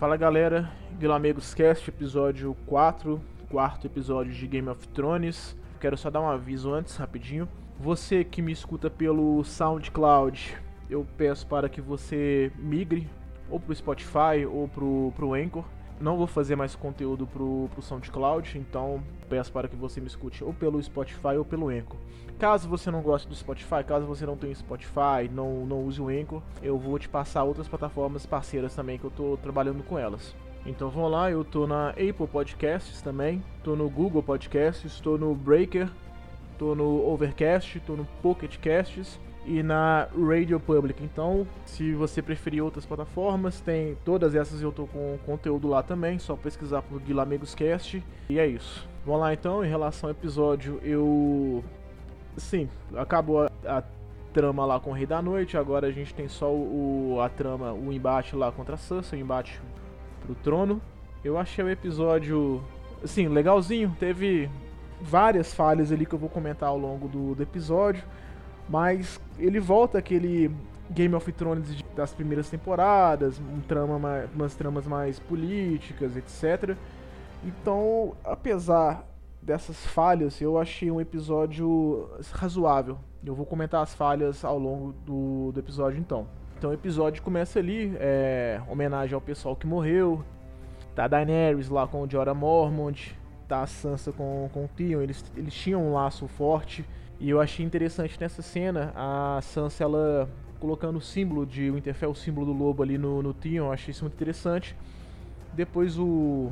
Fala galera, Guilamegos Cast, episódio 4, quarto episódio de Game of Thrones. Quero só dar um aviso antes, rapidinho. Você que me escuta pelo SoundCloud, eu peço para que você migre ou pro Spotify ou pro, pro Anchor. Não vou fazer mais conteúdo pro, pro SoundCloud, então peço para que você me escute ou pelo Spotify ou pelo Anchor. Caso você não goste do Spotify, caso você não tenha Spotify, não, não use o Anchor, eu vou te passar outras plataformas parceiras também que eu estou trabalhando com elas. Então vamos lá, eu tô na Apple Podcasts também, tô no Google Podcasts, estou no Breaker, tô no Overcast, tô no Pocket Casts e na Radio Public. Então, se você preferir outras plataformas, tem todas essas eu tô com conteúdo lá também, só pesquisar por Guilamegos Cast e é isso. Vamos lá então, em relação ao episódio, eu sim, acabou a, a, trama lá com o Rei da Noite, agora a gente tem só o, a trama, o embate lá contra a Sansa, o embate pro trono. Eu achei o episódio, assim, legalzinho, teve várias falhas ali que eu vou comentar ao longo do, do episódio, mas ele volta aquele Game of Thrones das primeiras temporadas, um trama mais, umas tramas mais políticas, etc. Então, apesar dessas falhas, eu achei um episódio razoável. Eu vou comentar as falhas ao longo do, do episódio então. Então o episódio começa ali, é, homenagem ao pessoal que morreu. Tá a Daenerys lá com o Jorah Mormont, tá a Sansa com, com o Theon, eles, eles tinham um laço forte. E eu achei interessante nessa cena a Sansa ela colocando o símbolo de Winterfell, o símbolo do lobo ali no, no Theon, eu achei isso muito interessante. Depois o,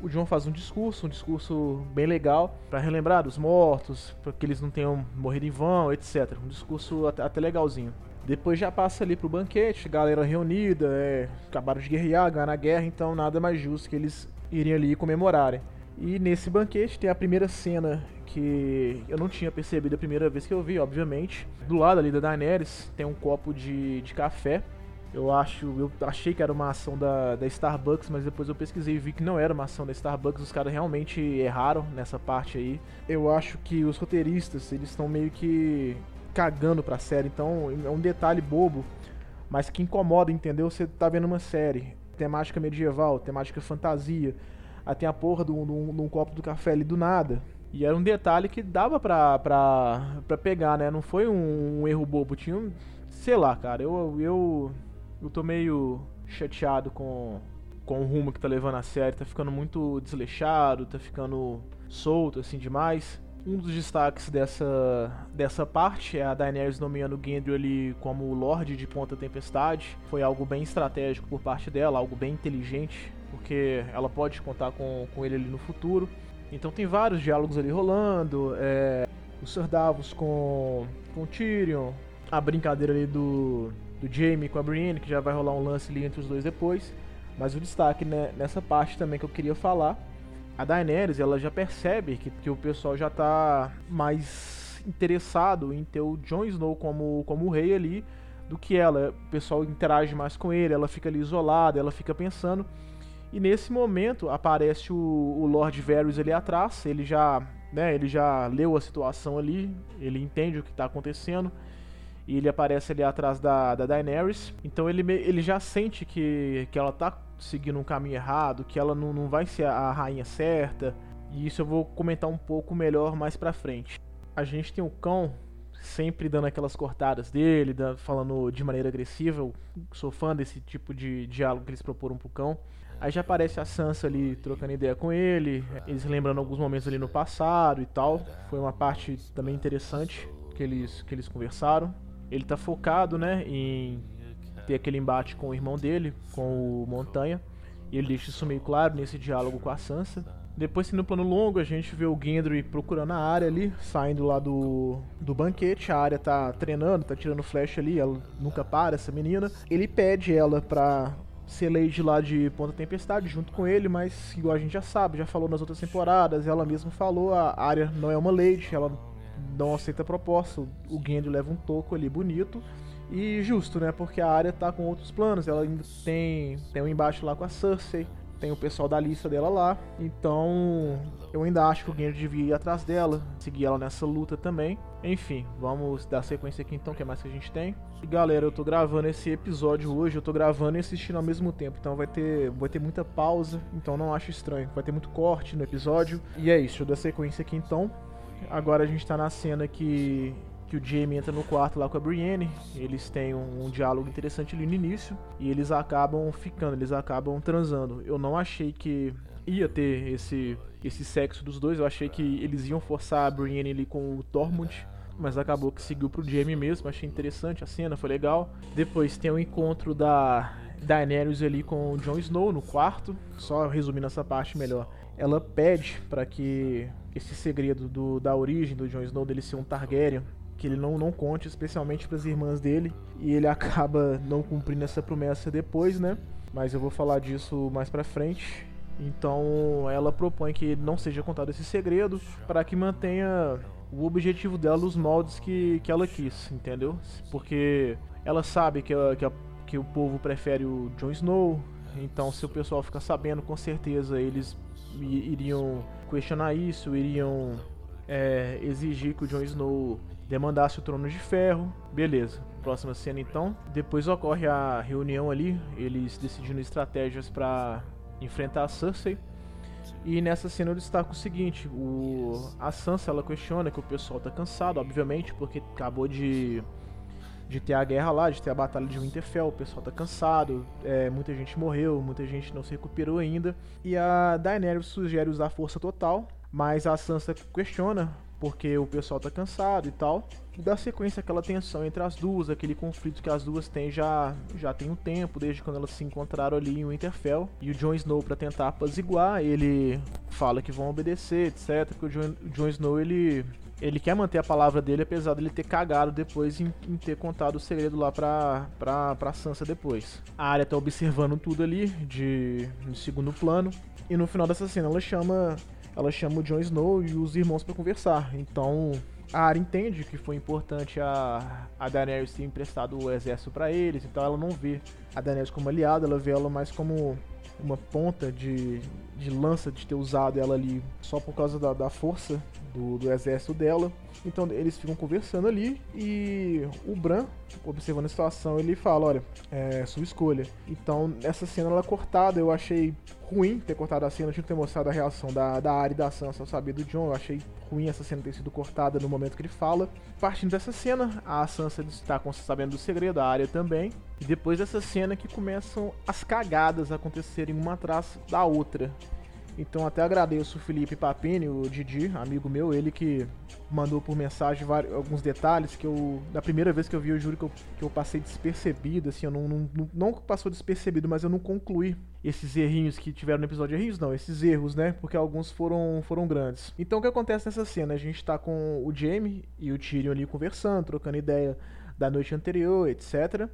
o John faz um discurso, um discurso bem legal, para relembrar dos mortos, para que eles não tenham morrido em vão, etc. Um discurso até, até legalzinho. Depois já passa ali pro banquete, galera reunida, é, acabaram de guerrear, ganhar a guerra, então nada mais justo que eles irem ali comemorarem. E nesse banquete tem a primeira cena que eu não tinha percebido a primeira vez que eu vi, obviamente. Do lado ali da Daenerys tem um copo de, de café eu acho, eu achei que era uma ação da, da Starbucks, mas depois eu pesquisei e vi que não era uma ação da Starbucks. Os caras realmente erraram nessa parte aí. Eu acho que os roteiristas, eles estão meio que cagando pra série. Então é um detalhe bobo, mas que incomoda, entendeu? Você tá vendo uma série, temática medieval, temática fantasia. Aí tem a porra de um, copo do café ali do nada. E era um detalhe que dava pra, pra, pra pegar, né? Não foi um, um erro bobo. Tinha um. Sei lá, cara. Eu, eu eu tô meio chateado com, com o rumo que tá levando a série. Tá ficando muito desleixado, tá ficando solto assim demais. Um dos destaques dessa, dessa parte é a Daenerys nomeando Gendry ali como Lorde de Ponta Tempestade. Foi algo bem estratégico por parte dela, algo bem inteligente, porque ela pode contar com, com ele ali no futuro. Então tem vários diálogos ali rolando. É, o Sir Davos com, com Tyrion, a brincadeira ali do, do Jamie com a Brienne, que já vai rolar um lance ali entre os dois depois. Mas o destaque né, nessa parte também que eu queria falar, a Daenerys ela já percebe que, que o pessoal já está mais interessado em ter o Jon Snow como, como rei ali do que ela. O pessoal interage mais com ele, ela fica ali isolada, ela fica pensando. E nesse momento aparece o, o Lord Varys ali atrás, ele já, né, ele já leu a situação ali, ele entende o que está acontecendo e ele aparece ali atrás da, da Daenerys. Então ele, ele já sente que, que ela tá seguindo um caminho errado, que ela não, não vai ser a rainha certa. E isso eu vou comentar um pouco melhor mais pra frente. A gente tem o cão sempre dando aquelas cortadas dele, falando de maneira agressiva. Eu sou fã desse tipo de diálogo que eles proporam pro cão. Aí já aparece a Sansa ali trocando ideia com ele, eles lembrando alguns momentos ali no passado e tal. Foi uma parte também interessante que eles, que eles conversaram ele tá focado, né, em ter aquele embate com o irmão dele, com o Montanha. E ele deixa isso meio claro nesse diálogo com a Sansa. Depois, no plano longo, a gente vê o Gendry procurando a área ali, saindo lá do, do banquete. A área tá treinando, tá tirando flecha ali, ela nunca para, essa menina. Ele pede ela pra Lady lá de Ponta Tempestade junto com ele, mas igual a gente já sabe, já falou nas outras temporadas, ela mesma falou, a área não é uma Lady, ela não aceita a proposta. O Gendry leva um toco ali bonito. E justo, né? Porque a área tá com outros planos. Ela ainda tem, tem um embate lá com a Cersei. Tem o pessoal da lista dela lá. Então, eu ainda acho que o Genji devia ir atrás dela, seguir ela nessa luta também. Enfim, vamos dar sequência aqui então, o que mais que a gente tem. E galera, eu tô gravando esse episódio hoje, eu tô gravando e assistindo ao mesmo tempo, então vai ter, vai ter muita pausa, então não acho estranho. Vai ter muito corte no episódio. E é isso, eu dar sequência aqui então. Agora a gente tá na cena que que o Jamie entra no quarto lá com a Brienne, eles têm um, um, diálogo interessante ali no início e eles acabam ficando, eles acabam transando. Eu não achei que ia ter esse esse sexo dos dois, eu achei que eles iam forçar a Brienne ali com o Tormund, mas acabou que seguiu pro Jamie mesmo, achei interessante a cena, foi legal. Depois tem o encontro da Daenerys ali com o Jon Snow no quarto, só resumindo essa parte melhor. Ela pede para que esse segredo do, da origem do Jon Snow dele ser um Targaryen que ele não, não conte, especialmente para as irmãs dele, e ele acaba não cumprindo essa promessa depois, né? Mas eu vou falar disso mais pra frente. Então ela propõe que não seja contado esse segredo para que mantenha o objetivo dela nos moldes que, que ela quis, entendeu? Porque ela sabe que, a, que, a, que o povo prefere o Jon Snow, então se o pessoal ficar sabendo, com certeza eles iriam questionar isso, iriam é, exigir que o Jon Snow demandasse o trono de ferro. Beleza. Próxima cena então. Depois ocorre a reunião ali, eles decidindo estratégias para enfrentar a Cersei. E nessa cena eu destaco o seguinte, o, a Sansa ela questiona que o pessoal tá cansado, obviamente, porque acabou de, de ter a guerra lá, de ter a batalha de Winterfell, o pessoal tá cansado, é, muita gente morreu, muita gente não se recuperou ainda. E a Daenerys sugere usar força total, mas a Sansa questiona porque o pessoal tá cansado e tal. E dá sequência aquela tensão entre as duas, aquele conflito que as duas têm já, já tem um tempo, desde quando elas se encontraram ali em Winterfell. E o Jon Snow, para tentar apaziguar, ele fala que vão obedecer, etc. Porque o Jon, Snow, ele, ele quer manter a palavra dele, apesar dele ter cagado depois em, em ter contado o segredo lá pra, pra, pra Sansa depois. A área tá observando tudo ali, de, de segundo plano. E no final dessa cena ela chama ela chama o Jon Snow e os irmãos para conversar. Então a Arya entende que foi importante a, a Daenerys ter emprestado o exército para eles, então ela não vê a Daenerys como aliada, ela vê ela mais como uma ponta de, de lança de ter usado ela ali só por causa da, da força do, do, exército dela. Então eles ficam conversando ali e o Bran, observando a situação, ele fala: Olha, é sua escolha. Então essa cena ela é cortada, eu achei ruim ter cortado a cena, tinha que ter mostrado a reação da, da e da Sansa ao saber do John. Eu achei ruim essa cena ter sido cortada no momento que ele fala. Partindo dessa cena, a Sansa está sabendo do segredo, a Arya também. E depois dessa cena que começam as cagadas acontecerem uma atrás da outra. Então até agradeço o Felipe Papini, o Didi, amigo meu, ele que mandou por mensagem vários, alguns detalhes que eu, da primeira vez que eu vi, eu juro que eu, que eu passei despercebido, assim, eu não, não, não passou despercebido, mas eu não concluí esses errinhos que tiveram no episódio, errinhos não, esses erros, né, porque alguns foram, foram grandes. Então o que acontece nessa cena? A gente tá com o Jamie e o Tyrion ali conversando, trocando ideia da noite anterior, etc.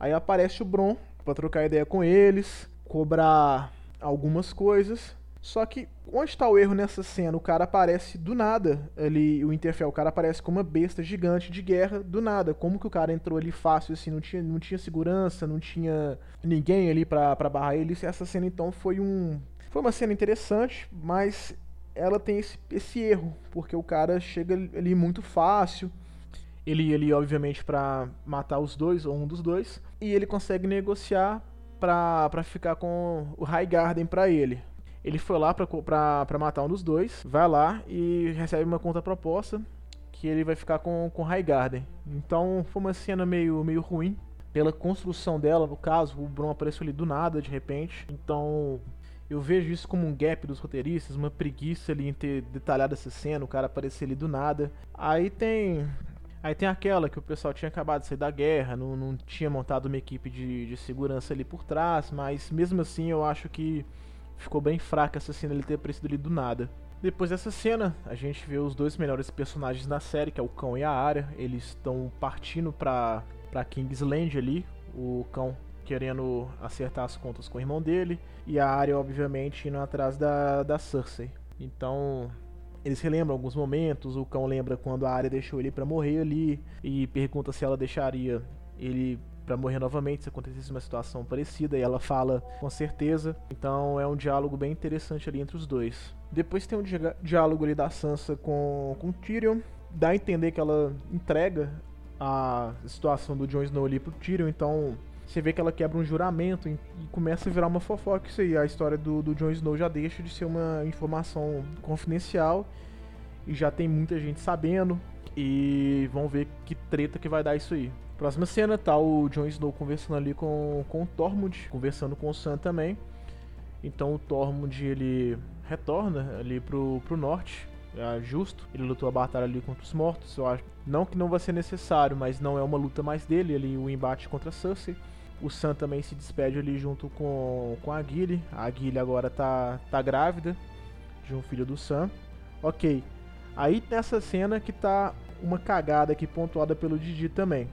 Aí aparece o Bron para trocar ideia com eles, cobrar algumas coisas, só que onde está o erro nessa cena? O cara aparece do nada ali, o Interfell, o cara aparece como uma besta gigante de guerra do nada. Como que o cara entrou ali fácil assim, não tinha, não tinha segurança, não tinha ninguém ali pra, pra barrar ele. Essa cena então foi um. Foi uma cena interessante, mas ela tem esse, esse erro, porque o cara chega ali muito fácil. Ele ali, obviamente, para matar os dois, ou um dos dois, e ele consegue negociar pra ficar com o High Garden pra ele. Ele foi lá pra matar um dos dois, vai lá e recebe uma contraproposta que ele vai ficar com, com Highgarden. Então foi uma cena meio, meio ruim. Pela construção dela, no caso, o Bron apareceu ali do nada, de repente. Então eu vejo isso como um gap dos roteiristas, uma preguiça ali em ter detalhado essa cena, o cara aparecer ali do nada. Aí tem. Aí tem aquela que o pessoal tinha acabado de sair da guerra, não, não tinha montado uma equipe de, de segurança ali por trás, mas mesmo assim eu acho que ficou bem fraca essa cena ele ter aparecido ali do nada. Depois dessa cena, a gente vê os dois melhores personagens da série, que é o Cão e a Arya. Eles estão partindo pra, pra Kingsland ali. O Cão querendo acertar as contas com o irmão dele. E a Arya, obviamente, indo atrás da, da Cersei. Então, eles relembram alguns momentos. O Cão lembra quando a Arya deixou ele para morrer ali. E pergunta se ela deixaria ele para morrer novamente se acontecesse uma situação parecida e ela fala com certeza. Então é um diálogo bem interessante ali entre os dois. Depois tem um di diálogo ali da Sansa com com Tyrion, dá a entender que ela entrega a situação do Jon Snow ali pro Tyrion, então você vê que ela quebra um juramento e, começa a virar uma fofoca isso aí. A história do, do Jon Snow já deixa de ser uma informação confidencial e já tem muita gente sabendo. E vamos ver que treta que vai dar isso aí. Próxima cena tá o Jon Snow conversando ali com, com o Tormund, conversando com o Sam também. Então o Tormund ele retorna ali pro, pro norte, é justo. Ele lutou a batalha ali contra os mortos, eu acho. Não que não vai ser necessário, mas não é uma luta mais dele, ali o embate contra Cersei. O Sam também se despede ali junto com, com a Gilly. A Gilly agora tá, tá grávida de um filho do Sam. Ok. Aí nessa cena que tá uma cagada aqui pontuada pelo Didi também.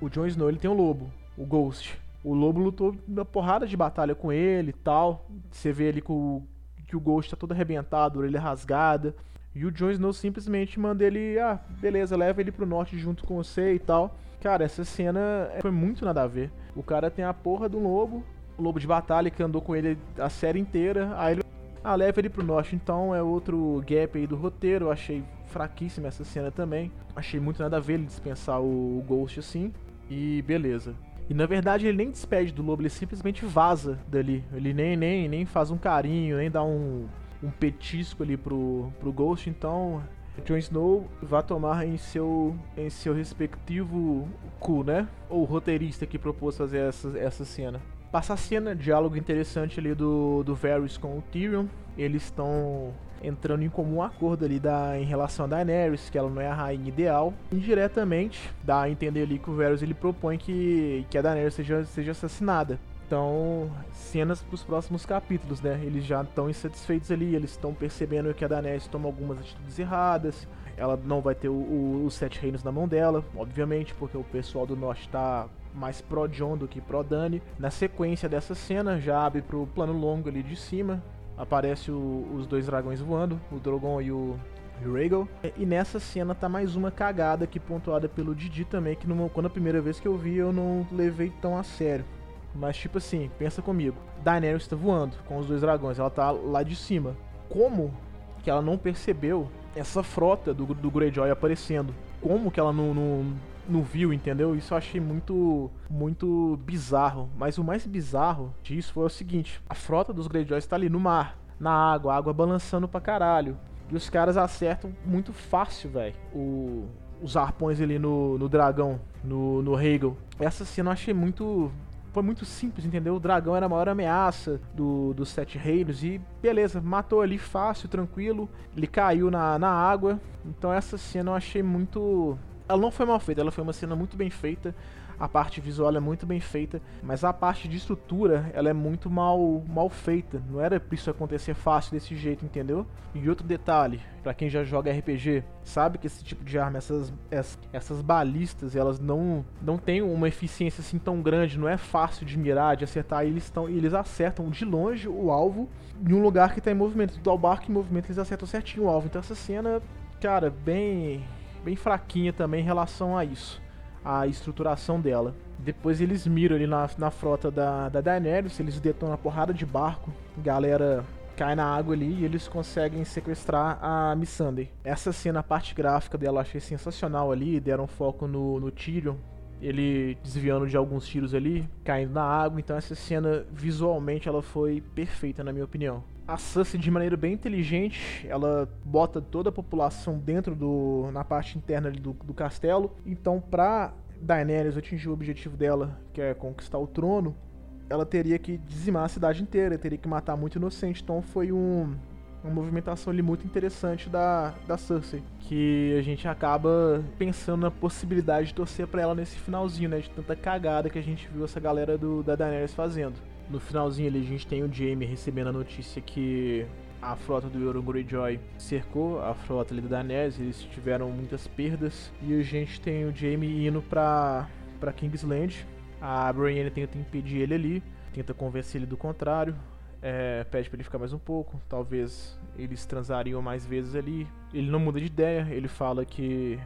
O Jon Snow ele tem um lobo, o Ghost. O lobo lutou uma porrada de batalha com ele e tal. Você vê ele com que o Ghost tá todo arrebentado, orelha rasgada. E o Jon Snow simplesmente manda ele, ah, beleza, leva ele pro norte junto com você e tal. Cara, essa cena foi muito nada a ver. O cara tem a porra do lobo, o lobo de batalha que andou com ele a série inteira. Aí ele ah, leva ele pro norte. Então é outro gap aí do roteiro. Eu achei fraquíssima essa cena também. Achei muito nada a ver ele dispensar o Ghost assim. E beleza. E na verdade ele nem despede do lobo, ele simplesmente vaza dali. Ele nem, nem, nem faz um carinho, nem dá um, um petisco ali pro, pro Ghost. Então Jon Snow vai tomar em seu, em seu respectivo cu, né? Ou roteirista que propôs fazer essa, essa cena. Passa a cena, diálogo interessante ali do, do Varys com o Tyrion. Eles estão entrando em comum acordo ali da, em relação a Daenerys, que ela não é a rainha ideal. Indiretamente, dá a entender ali que o Varys ele propõe que, que a Daenerys seja, seja assassinada. Então, cenas para os próximos capítulos, né? Eles já estão insatisfeitos ali, eles estão percebendo que a Daenerys toma algumas atitudes erradas. Ela não vai ter o, o, os sete reinos na mão dela, obviamente, porque o pessoal do norte está mais pró John do que pró Dani. Na sequência dessa cena, já abre pro plano longo ali de cima. Aparece o, os dois dragões voando, o Drogon e o, Rhaegal. E nessa cena tá mais uma cagada aqui pontuada pelo Didi também, que numa, quando a primeira vez que eu vi eu não levei tão a sério. Mas tipo assim, pensa comigo. Daenerys está voando com os dois dragões, ela tá lá de cima. Como que ela não percebeu essa frota do, do Greyjoy aparecendo? Como que ela não, não, não viu, entendeu? Isso eu achei muito muito bizarro. Mas o mais bizarro disso foi o seguinte: a frota dos Greyjoys está ali no mar, na água, a água balançando pra caralho. E os caras acertam muito fácil, velho. Os arpões ali no, no dragão, no, no Hegel. Essa cena eu achei muito foi muito simples, entendeu? O dragão era a maior ameaça do, dos Sete Reinos e beleza, matou ali fácil, tranquilo. Ele caiu na, na água. Então essa cena eu achei muito. Ela não foi mal feita, ela foi uma cena muito bem feita a parte visual é muito bem feita, mas a parte de estrutura ela é muito mal, mal feita. Não era pra isso acontecer fácil desse jeito, entendeu? E outro detalhe, para quem já joga RPG, sabe que esse tipo de arma, essas, essas balistas, elas não, não têm uma eficiência assim tão grande, não é fácil de mirar, de acertar, eles, estão, eles acertam de longe o alvo em um lugar que está em movimento. Do barco em movimento, eles acertam certinho o alvo. Então essa cena, cara, bem, bem fraquinha também em relação a isso a estruturação dela. Depois eles miram ali na, na frota da, da Daenerys, eles detonam a porrada de barco, galera cai na água ali e eles conseguem sequestrar a Missandei. Essa cena, a parte gráfica dela, eu achei sensacional ali, deram foco no, no Tyrion, ele desviando de alguns tiros ali, caindo na água, então essa cena visualmente ela foi perfeita na minha opinião a Sansa de maneira bem inteligente, ela bota toda a população dentro do na parte interna do, do castelo. Então, para Daenerys atingir o objetivo dela, que é conquistar o trono, ela teria que dizimar a cidade inteira, teria que matar muito inocente. Então, foi um uma movimentação ali muito interessante da, da Cersei, que a gente acaba pensando na possibilidade de torcer para ela nesse finalzinho, né, de tanta cagada que a gente viu essa galera do, da Daenerys fazendo. No finalzinho ali a gente tem o Jaime recebendo a notícia que a frota do Euron Greyjoy cercou a frota ali da Daenerys, eles tiveram muitas perdas e a gente tem o Jaime indo pra, pra Kingsland. A Brienne tenta impedir ele ali, tenta convencer ele do contrário, é, pede para ele ficar mais um pouco, talvez eles transariam mais vezes ali. Ele não muda de ideia, ele fala que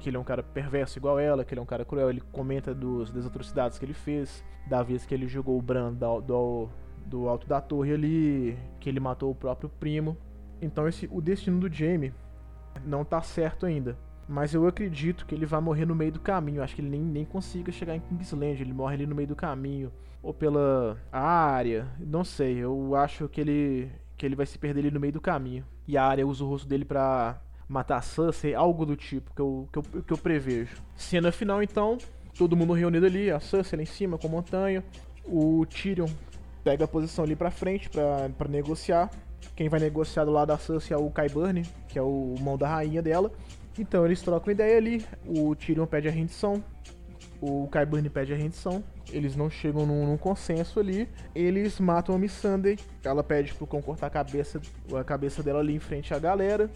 que ele é um cara perverso igual ela, que ele é um cara cruel. Ele comenta dos, das atrocidades que ele fez, da vez que ele jogou o Bran do, do, do alto da torre ali, que ele matou o próprio primo. Então esse, o destino do Jaime não tá certo ainda. Mas eu acredito que ele vai morrer no meio do caminho. Acho que ele nem, nem consiga chegar em Kingsland. Ele morre ali no meio do caminho. Ou pela área. Não sei. Eu acho que ele, que ele vai se perder ali no meio do caminho. E a área usa o rosto dele pra matar a Cersei. Algo do tipo que eu, que eu, que eu prevejo. Cena final então. Todo mundo reunido ali. A Cersei lá em cima com a montanha. O Tyrion pega a posição ali pra frente pra negociar. Quem vai negociar do lado da Cersei é o Qyburn, que é o mão da rainha dela. Então eles trocam ideia ali, o Tyrion pede a rendição, o Qyburn pede a rendição, eles não chegam num, num, consenso ali, eles matam a Missandei, ela pede pro Cão cortar a cabeça, a cabeça dela ali em frente à galera,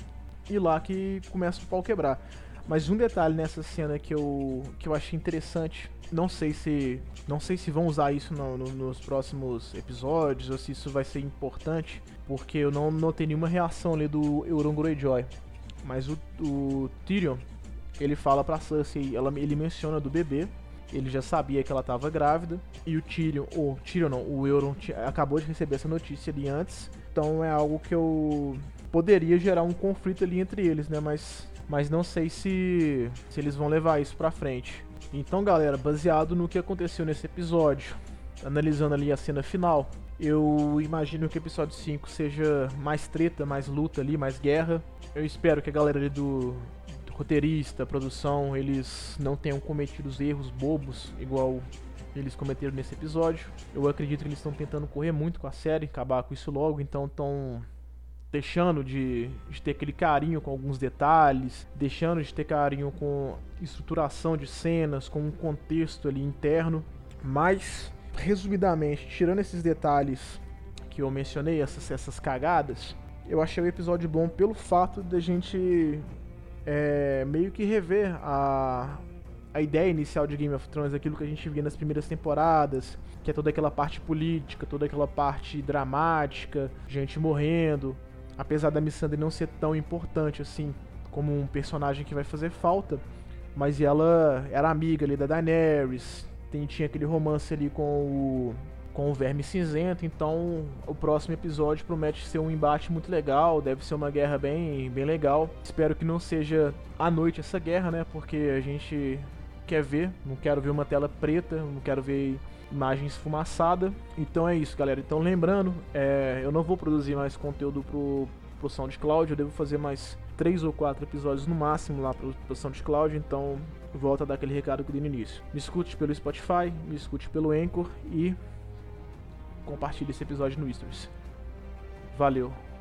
e lá que começa o pau quebrar. Mas um detalhe nessa cena que eu, que eu achei interessante, não sei se não sei se vão usar isso no, no, nos próximos episódios ou se isso vai ser importante, porque eu não notei nenhuma reação ali do Euron Greyjoy. Mas o, o Tyrion, ele fala pra Cersei, ela, ele menciona do bebê, ele já sabia que ela estava grávida, e o Tyrion, o Tyrion não, o Euron acabou de receber essa notícia ali antes, então é algo que eu poderia gerar um conflito ali entre eles, né, mas, mas não sei se, se eles vão levar isso pra frente. Então galera, baseado no que aconteceu nesse episódio, analisando ali a cena final, eu imagino que o episódio 5 seja mais treta, mais luta ali, mais guerra. Eu espero que a galera ali do, do roteirista, produção, eles não tenham cometido os erros bobos igual eles cometeram nesse episódio. Eu acredito que eles estão tentando correr muito com a série, acabar com isso logo, então estão deixando de, de, ter aquele carinho com alguns detalhes, deixando de ter carinho com estruturação de cenas, com um contexto ali interno. Mas resumidamente, tirando esses detalhes que eu mencionei, essas, essas cagadas, eu achei o episódio bom pelo fato da gente é, meio que rever a, a ideia inicial de Game of Thrones, aquilo que a gente via nas primeiras temporadas, que é toda aquela parte política, toda aquela parte dramática, gente morrendo. Apesar da Missandei não ser tão importante assim como um personagem que vai fazer falta, mas ela era amiga ali da Daenerys, tem, tinha aquele romance ali com o com o Verme Cinzento, então o próximo episódio promete ser um embate muito legal, deve ser uma guerra bem, bem legal. Espero que não seja à noite essa guerra, né? Porque a gente quer ver, não quero ver uma tela preta, não quero ver imagem esfumaçada. Então é isso, galera. Então lembrando, é, eu não vou produzir mais conteúdo pro, pro SoundCloud, eu devo fazer mais três ou quatro episódios no máximo lá pro, pro SoundCloud, então volta a dar aquele recado que eu dei no início. Me escute pelo Spotify, me escute pelo Anchor e compartilhe esse episódio no Stories. Valeu!